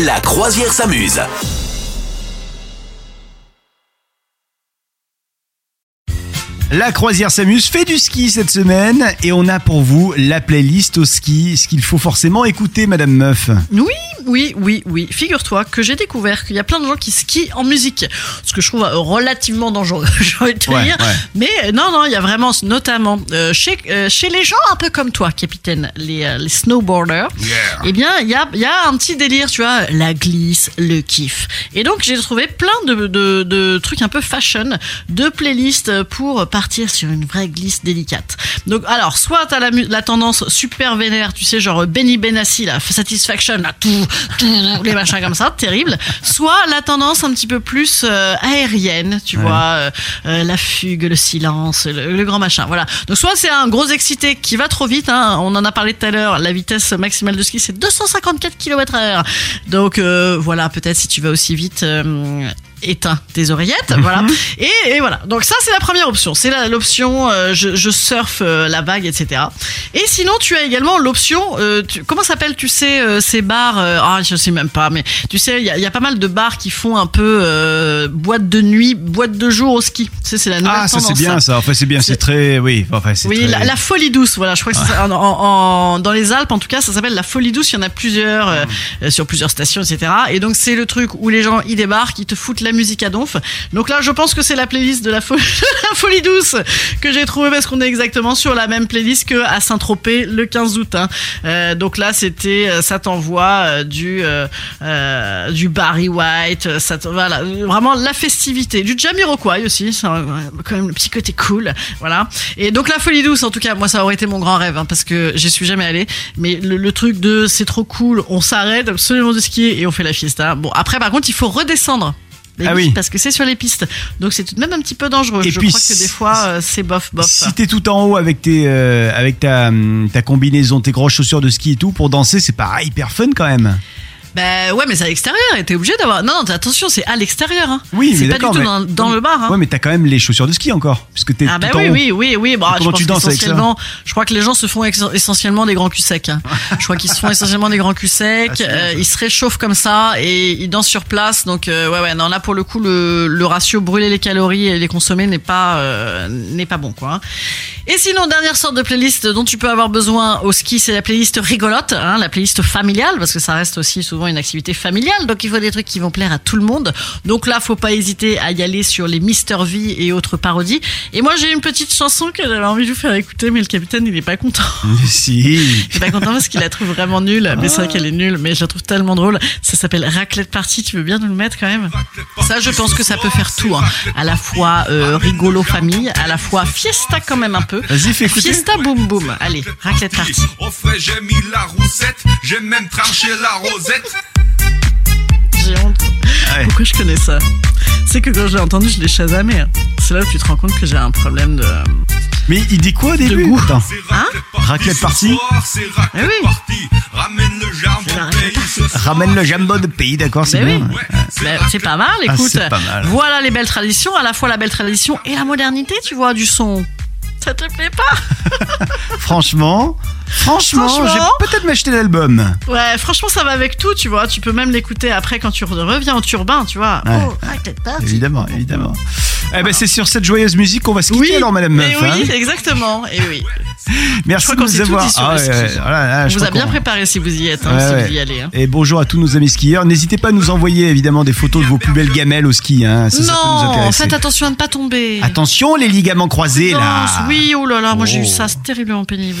La croisière s'amuse. La croisière s'amuse, fait du ski cette semaine et on a pour vous la playlist au ski, ce qu'il faut forcément écouter, Madame Meuf. Oui, oui, oui, oui. Figure-toi que j'ai découvert qu'il y a plein de gens qui skient en musique, ce que je trouve euh, relativement dangereux, j'ai envie de te Ouais, dire. ouais. Mais euh, non, non, il y a vraiment, notamment euh, chez, euh, chez les gens un peu comme toi, capitaine, les, euh, les snowboarders, eh bien, il y a, y a un petit délire, tu vois, la glisse, le kiff. Et donc, j'ai trouvé plein de, de, de trucs un peu fashion, de playlists pour partir sur une vraie glisse délicate. Donc, alors, soit t'as la, la tendance super vénère, tu sais, genre Benny Benassi, la Satisfaction, là, tout, les machins comme ça, terrible. Soit la tendance un petit peu plus euh, aérienne, tu vois, euh, euh, la fugue, le silence, le, le grand machin, voilà. Donc, soit c'est un gros excité qui va trop vite, hein, on en a parlé tout à l'heure, la vitesse maximale de ski, c'est 254 km heure. Donc, euh, voilà, peut-être si tu vas aussi vite... éteins tes oreillettes, voilà. Et, et voilà. Donc ça, c'est la première option. C'est l'option euh, je, je surfe euh, la vague, etc. Et sinon, tu as également l'option, euh, comment s'appelle, tu sais, ces bars, ah, je sais même pas, mais tu sais, il y a, y pas mal de bars qui font un peu boîte de nuit, boîte de jour au ski. Tu sais, c'est la nouvelle Ah, ça c'est bien ça. Enfin, c'est bien, c'est très. Oui, enfin, oui, très- la, la folie douce, voilà, je crois que ça. En, dans les Alpes, en tout cas, ça s'appelle la folie douce. Il y en a plusieurs euh, sur plusieurs stations, etc. Et donc c'est le truc où les gens ils débarquent, ils te foutent la musique à donf. Donc là, je pense que c'est la playlist de la, la folie douce que j'ai trouvé parce qu'on est exactement sur la même playlist que à Saint-Tropez le 15 août. hein. Euh, donc là, c'était euh, ça t'envoie euh, du du Barry White, ça voilà, vraiment la festivité, du Jamiroquai aussi, ça, quand même le petit côté cool, voilà. Et donc la folie douce, en tout cas, moi ça aurait été mon grand rêve hein, parce que j'y suis jamais allé. Mais le, le truc de c'est trop cool, on s'arrête absolument de skier et on fait la fiesta. Bon après par contre il faut redescendre. Ah oui. Parce que c'est sur les pistes, donc c'est tout de même un petit peu dangereux. Et Je puis, crois que des fois euh, c'est bof bof. Si t'es tout en haut avec tes, euh, avec ta, ta combinaison, tes grosses chaussures de ski et tout, pour danser, c'est pas hyper fun quand même. Ben ouais mais c'est à l'extérieur et t'es obligé d'avoir. Non non attention c'est à l'extérieur. Hein. Oui, c'est mais pas du tout mais- dans, dans le bar. Hein. Ouais, mais t'as quand même les chaussures de ski encore, puisque t'es Ah bah tout oui, en haut. oui, oui, oui. Bah, comment je tu danses avec ça qu'essentiellement- Je crois que les gens se font essentiellement des grands culs secs. hein. Je crois qu'ils se font essentiellement des grands culs secs. Ah, c'est euh, ils se réchauffent comme ça et ils dansent sur place. Donc euh, ouais, ouais. Non, là pour le coup, le, le ratio brûler les calories et les consommer n'est pas euh, n'est pas bon, quoi. Et sinon, dernière sorte de playlist dont tu peux avoir besoin au ski, c'est la playlist rigolote, la playlist familiale, parce que ça reste aussi souvent une activité familiale. Donc il faut des trucs qui vont plaire à tout le monde. Donc là, faut pas hésiter à y aller sur les Mister V et autres parodies. Et moi, j'ai une petite chanson que j'avais envie de vous faire écouter, mais le capitaine, il est pas content. Si. Il est pas content parce qu'il la trouve vraiment nulle. Mais c'est vrai qu'elle est nulle, mais je la trouve tellement drôle. Ça s'appelle Raclette Party. Tu veux bien nous le mettre quand même? Ça, je pense que ça peut faire tout. hein. À la fois euh, rigolo famille, à la fois fiesta quand même un peu. Vas-y, fais écouter. Fiesta boum boum. Allez, Raclette Party. Au frais, j'ai mis la roussette, j'ai même tranché la rosette. J'ai. Ouais. Pourquoi je connais ça C'est que quand je l'ai entendu, je l'ai chasamé. hein. C'est là où tu te rends compte que j'ai un problème de. Mais il dit quoi au début goût. Attends. Hein Raclette party C'est raclette Eh oui. party. Ramène le jambon raclette pays ce soir. Ramène le jambon de pays, d'accord, c'est Mais bien. oui. Ouais, c'est Ben, c'est pas mal, Ah, écoute. c'est pas mal. Voilà les belles traditions, à la fois la belle tradition et la modernité, tu vois, du son. Ça te plaît pas Franchement, franchement, Franchement. je vais peut-être m'acheter l'album. Ouais, franchement, ça va avec tout, tu vois. Tu peux même l'écouter après quand tu reviens au turbin, tu vois. Ouais. Oh, Raclette Party. Évidemment, évidemment. Eh ben, c'est sur cette joyeuse musique qu'on va se quitter alors, Madame et Meuf. oui, hein. exactement. Et oui. Merci crois de nous avoir. ouais, ouais, voilà, là, On je vous a bien préparé si vous y êtes, hein, Ouais, si ouais. vous y allez. hein. Et bonjour à tous nos amis skieurs. N'hésitez pas à nous envoyer évidemment des photos de vos plus belles gamelles au ski. Hein. Ça, ça peut nous non, faites attention à ne pas tomber. Attention les ligaments croisés Non, là. Oui, oh là là, moi j'ai eu Oh. ça, c'est terriblement pénible.